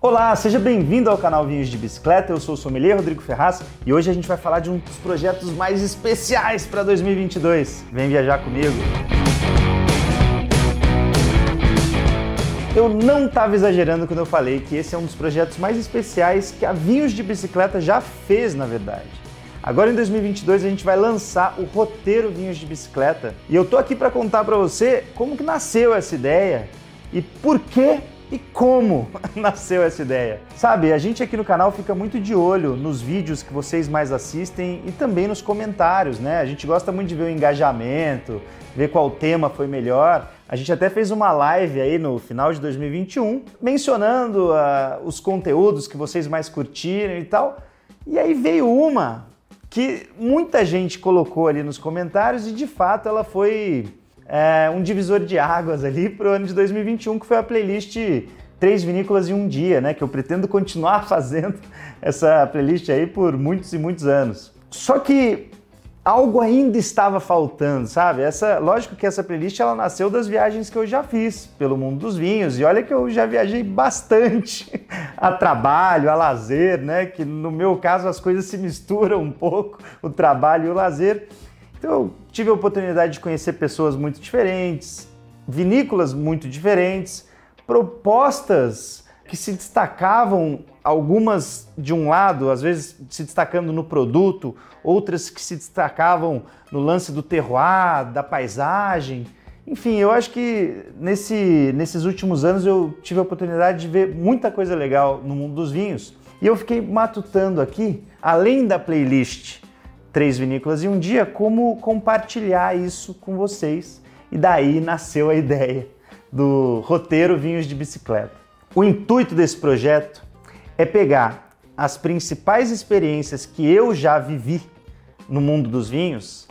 Olá, seja bem-vindo ao canal Vinhos de Bicicleta. Eu sou o sommelier Rodrigo Ferraz e hoje a gente vai falar de um dos projetos mais especiais para 2022. Vem viajar comigo. Eu não estava exagerando quando eu falei que esse é um dos projetos mais especiais que a Vinhos de Bicicleta já fez, na verdade. Agora em 2022 a gente vai lançar o roteiro Vinhos de Bicicleta e eu tô aqui para contar para você como que nasceu essa ideia e por que e como nasceu essa ideia. Sabe, a gente aqui no canal fica muito de olho nos vídeos que vocês mais assistem e também nos comentários, né? A gente gosta muito de ver o engajamento, ver qual tema foi melhor. A gente até fez uma live aí no final de 2021 mencionando uh, os conteúdos que vocês mais curtiram e tal. E aí veio uma que muita gente colocou ali nos comentários e de fato ela foi é, um divisor de águas ali para o ano de 2021, que foi a playlist Três Vinícolas em um Dia, né? Que eu pretendo continuar fazendo essa playlist aí por muitos e muitos anos. Só que algo ainda estava faltando, sabe? Essa, lógico que essa playlist ela nasceu das viagens que eu já fiz pelo mundo dos vinhos e olha que eu já viajei bastante a trabalho, a lazer, né? Que no meu caso as coisas se misturam um pouco, o trabalho e o lazer. Então eu tive a oportunidade de conhecer pessoas muito diferentes, vinícolas muito diferentes, propostas que se destacavam, algumas de um lado, às vezes se destacando no produto, outras que se destacavam no lance do terroir, da paisagem. Enfim, eu acho que nesse, nesses últimos anos eu tive a oportunidade de ver muita coisa legal no mundo dos vinhos. E eu fiquei matutando aqui, além da playlist três vinícolas e um dia, como compartilhar isso com vocês. E daí nasceu a ideia do roteiro Vinhos de Bicicleta. O intuito desse projeto é pegar as principais experiências que eu já vivi no mundo dos vinhos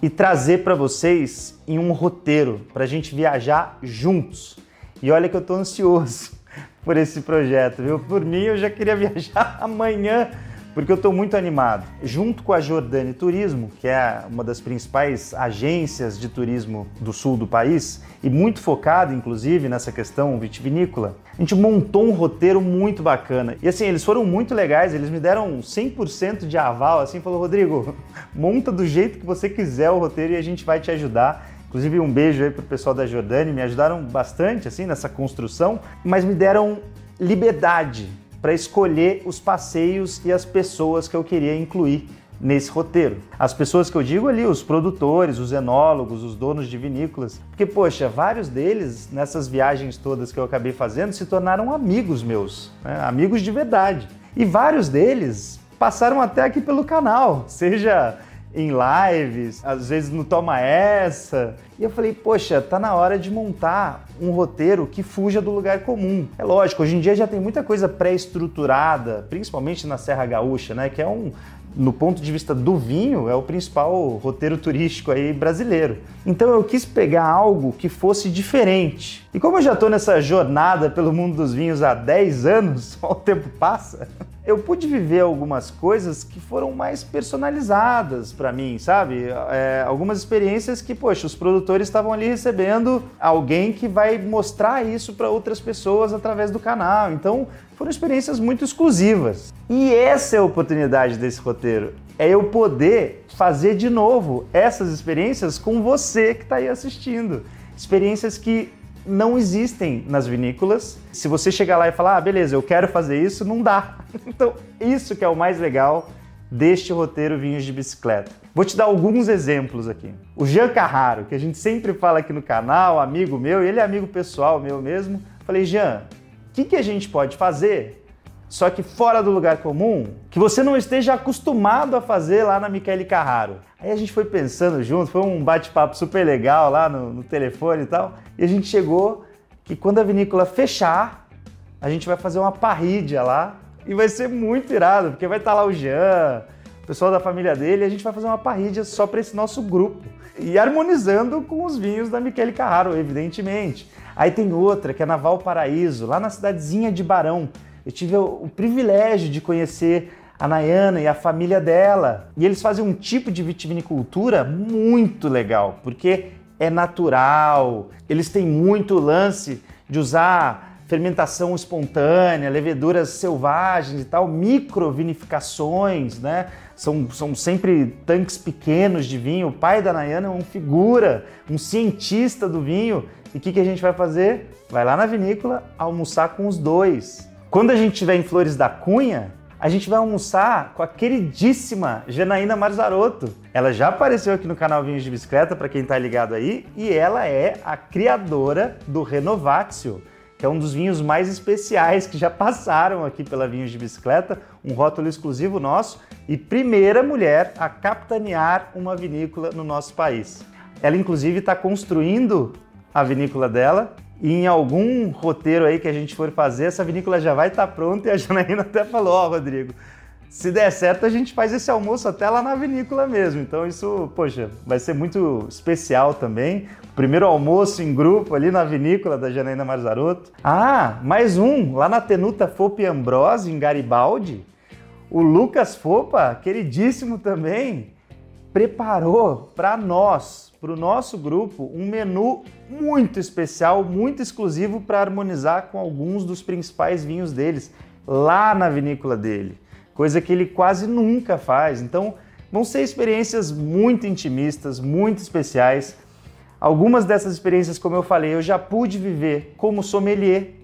e trazer para vocês em um roteiro para a gente viajar juntos. E olha que eu estou ansioso por esse projeto, viu? Por mim eu já queria viajar amanhã porque eu estou muito animado. Junto com a Jordani Turismo, que é uma das principais agências de turismo do sul do país e muito focada, inclusive, nessa questão vitivinícola, a gente montou um roteiro muito bacana. E assim, eles foram muito legais, eles me deram 100% de aval, assim, falou, Rodrigo, monta do jeito que você quiser o roteiro e a gente vai te ajudar. Inclusive um beijo aí pro pessoal da Jordani, me ajudaram bastante assim nessa construção, mas me deram liberdade para escolher os passeios e as pessoas que eu queria incluir nesse roteiro. As pessoas que eu digo ali, os produtores, os enólogos, os donos de vinícolas. Porque, poxa, vários deles, nessas viagens todas que eu acabei fazendo, se tornaram amigos meus, né? amigos de verdade. E vários deles passaram até aqui pelo canal, seja em lives, às vezes no Toma Essa. E eu falei, poxa, tá na hora de montar um roteiro que fuja do lugar comum. É lógico, hoje em dia já tem muita coisa pré-estruturada, principalmente na Serra Gaúcha, né? Que é um, no ponto de vista do vinho, é o principal roteiro turístico aí brasileiro. Então eu quis pegar algo que fosse diferente. E como eu já estou nessa jornada pelo mundo dos vinhos há 10 anos, o tempo passa, eu pude viver algumas coisas que foram mais personalizadas para mim, sabe? É, algumas experiências que, poxa, os produtores estavam ali recebendo alguém que vai mostrar isso para outras pessoas através do canal. Então, foram experiências muito exclusivas. E essa é a oportunidade desse roteiro. É eu poder fazer de novo essas experiências com você que está aí assistindo. Experiências que não existem nas vinícolas. Se você chegar lá e falar, ah, beleza, eu quero fazer isso, não dá. Então, isso que é o mais legal deste roteiro Vinhos de Bicicleta. Vou te dar alguns exemplos aqui. O Jean Carraro, que a gente sempre fala aqui no canal, amigo meu, ele é amigo pessoal meu mesmo. Falei, Jean, o que, que a gente pode fazer, só que fora do lugar comum, que você não esteja acostumado a fazer lá na Michele Carraro? Aí a gente foi pensando junto, foi um bate-papo super legal lá no, no telefone e tal, e a gente chegou que quando a vinícola fechar, a gente vai fazer uma parrídia lá e vai ser muito irado, porque vai estar lá o Jean, o pessoal da família dele, e a gente vai fazer uma parrídia só para esse nosso grupo. E harmonizando com os vinhos da Michele Carraro, evidentemente. Aí tem outra, que é na Valparaíso, lá na cidadezinha de Barão. Eu tive o, privilégio de conhecer a Nayana e a família dela. E eles fazem um tipo de vitivinicultura muito legal, porque é natural. Eles têm muito lance de usar fermentação espontânea, leveduras selvagens e tal, microvinificações, né? São, são sempre tanques pequenos de vinho. O pai da Nayana é uma figura, um cientista do vinho. E o que, que a gente vai fazer? Vai lá na vinícola almoçar com os dois. Quando a gente estiver em Flores da Cunha, a gente vai almoçar com a queridíssima Janaína Marzarotto. Ela já apareceu aqui no canal Vinhos de Bicicleta, para quem está ligado aí, e ela é a criadora do Renovatio, que é um dos vinhos mais especiais que já passaram aqui pela Vinhos de Bicicleta, um rótulo exclusivo nosso e primeira mulher a capitanear uma vinícola no nosso país. Ela, inclusive, está construindo a vinícola dela e em algum roteiro aí que a gente for fazer, essa vinícola já vai estar tá pronta e a Janaína até falou: Ó, oh, Rodrigo, se der certo, a gente faz esse almoço até lá na vinícola mesmo. Então, isso, poxa, vai ser muito especial também. Primeiro almoço em grupo ali na vinícola da Janaína Marzarotto. Ah, mais um, lá na Tenuta Fope Ambrose, em Garibaldi. O Lucas Fopa, queridíssimo também, preparou para nós, para o nosso grupo, um menu muito especial, muito exclusivo para harmonizar com alguns dos principais vinhos deles, lá na vinícola dele coisa que ele quase nunca faz. Então, vão ser experiências muito intimistas, muito especiais. Algumas dessas experiências, como eu falei, eu já pude viver como sommelier.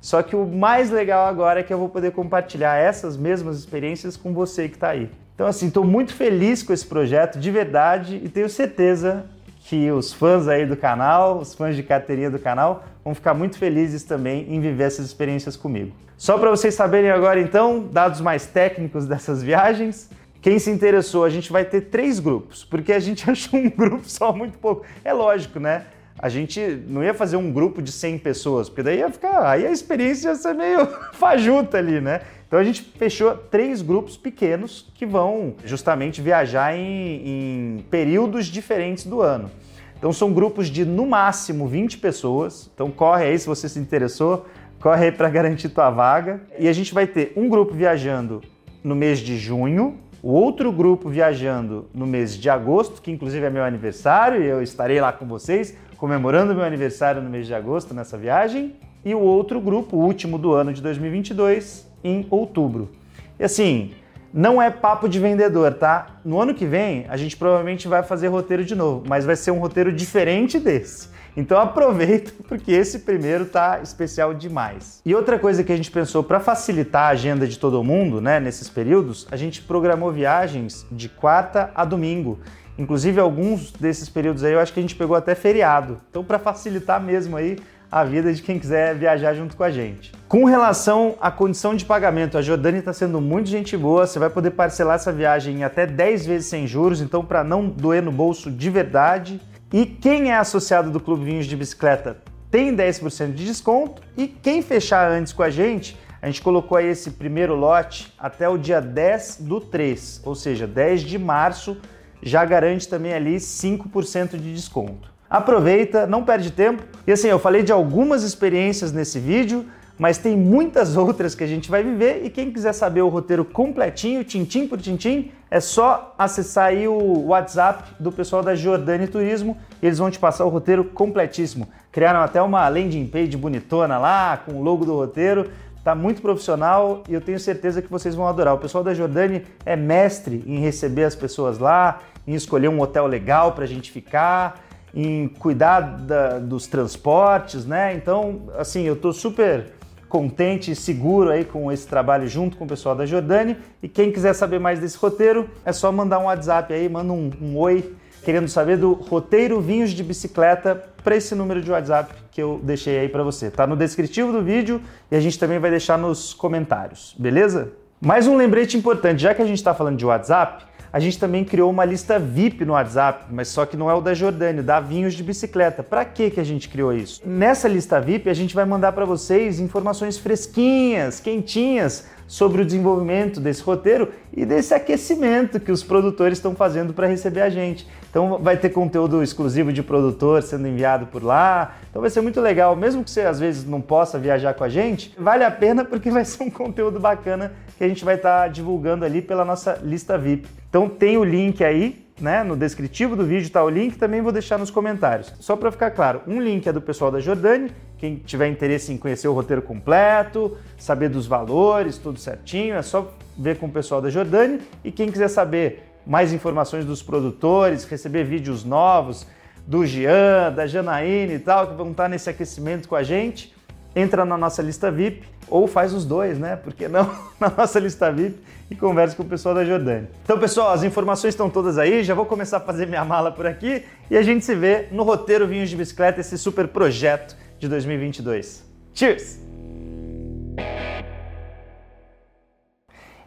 Só que o mais legal agora é que eu vou poder compartilhar essas mesmas experiências com você que está aí. Então, assim, estou muito feliz com esse projeto, de verdade, e tenho certeza que os fãs aí do canal, os fãs de carteirinha do canal, vão ficar muito felizes também em viver essas experiências comigo. Só para vocês saberem agora, então, dados mais técnicos dessas viagens. Quem se interessou, a gente vai ter três grupos, porque a gente achou um grupo só muito pouco. É lógico, né? A gente não ia fazer um grupo de 100 pessoas, porque daí ia ficar, aí a experiência ia ser meio fajuta ali, né? Então a gente fechou três grupos pequenos que vão justamente viajar em, em períodos diferentes do ano. Então são grupos de no máximo 20 pessoas. Então corre aí se você se interessou corre aí para garantir tua vaga. E a gente vai ter um grupo viajando no mês de junho, o outro grupo viajando no mês de agosto, que inclusive é meu aniversário, e eu estarei lá com vocês comemorando meu aniversário no mês de agosto nessa viagem, e o outro grupo, o último do ano de 2022, em outubro. E assim, não é papo de vendedor, tá? No ano que vem, a gente provavelmente vai fazer roteiro de novo, mas vai ser um roteiro diferente desse. Então aproveita porque esse primeiro tá especial demais. E outra coisa que a gente pensou para facilitar a agenda de todo mundo, né, nesses períodos, a gente programou viagens de quarta a domingo. Inclusive alguns desses períodos aí eu acho que a gente pegou até feriado. Então para facilitar mesmo aí a vida de quem quiser viajar junto com a gente. Com relação à condição de pagamento, a Jordânia está sendo muito gente boa, você vai poder parcelar essa viagem em até 10 vezes sem juros, então para não doer no bolso de verdade. E quem é associado do Clube Vinhos de Bicicleta tem 10% de desconto e quem fechar antes com a gente, a gente colocou aí esse primeiro lote até o dia 10 do 3, ou seja, 10 de março, já garante também ali 5% de desconto. Aproveita, não perde tempo. E assim, eu falei de algumas experiências nesse vídeo, mas tem muitas outras que a gente vai viver e quem quiser saber o roteiro completinho, tintim por tintim, é só acessar aí o WhatsApp do pessoal da Jordani Turismo e eles vão te passar o roteiro completíssimo. Criaram até uma landing page bonitona lá, com o logo do roteiro, tá muito profissional e eu tenho certeza que vocês vão adorar. O pessoal da Jordani é mestre em receber as pessoas lá, em escolher um hotel legal para a gente ficar, em cuidar da, dos transportes, né? Então, assim, eu tô super contente e seguro aí com esse trabalho junto com o pessoal da Jordani. E quem quiser saber mais desse roteiro, é só mandar um WhatsApp aí, manda um, um oi querendo saber do roteiro Vinhos de Bicicleta para esse número de WhatsApp que eu deixei aí para você. Tá no descritivo do vídeo e a gente também vai deixar nos comentários, beleza? Mais um lembrete importante, já que a gente está falando de WhatsApp, a gente também criou uma lista VIP no WhatsApp, mas só que não é o da Jordânia, da Vinhos de Bicicleta. Para que que a gente criou isso? Nessa lista VIP a gente vai mandar para vocês informações fresquinhas, quentinhas sobre o desenvolvimento desse roteiro e desse aquecimento que os produtores estão fazendo para receber a gente. Então vai ter conteúdo exclusivo de produtor sendo enviado por lá. Então vai ser muito legal, mesmo que você às vezes não possa viajar com a gente, vale a pena porque vai ser um conteúdo bacana que a gente vai estar tá divulgando ali pela nossa lista VIP. Então tem o link aí né, no descritivo do vídeo está o link, também vou deixar nos comentários. Só para ficar claro, um link é do pessoal da Jordani, quem tiver interesse em conhecer o roteiro completo, saber dos valores, tudo certinho, é só ver com o pessoal da Jordani. E quem quiser saber mais informações dos produtores, receber vídeos novos do Jean, da Janaína e tal, que vão estar nesse aquecimento com a gente, entra na nossa lista VIP ou faz os dois, né? Porque não na nossa lista VIP e conversa com o pessoal da Jordânia. Então, pessoal, as informações estão todas aí, já vou começar a fazer minha mala por aqui e a gente se vê no roteiro Vinhos de Bicicleta, esse super projeto de 2022. Cheers!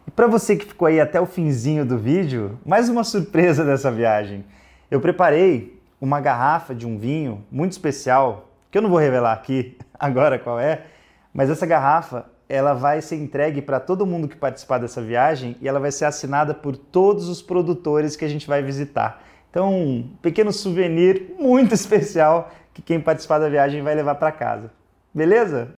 E para você que ficou aí até o finzinho do vídeo, mais uma surpresa dessa viagem. Eu preparei uma garrafa de um vinho muito especial, que eu não vou revelar aqui agora qual é, mas essa garrafa ela vai ser entregue para todo mundo que participar dessa viagem e ela vai ser assinada por todos os produtores que a gente vai visitar. Então, um pequeno souvenir muito especial que quem participar da viagem vai levar para casa. Beleza?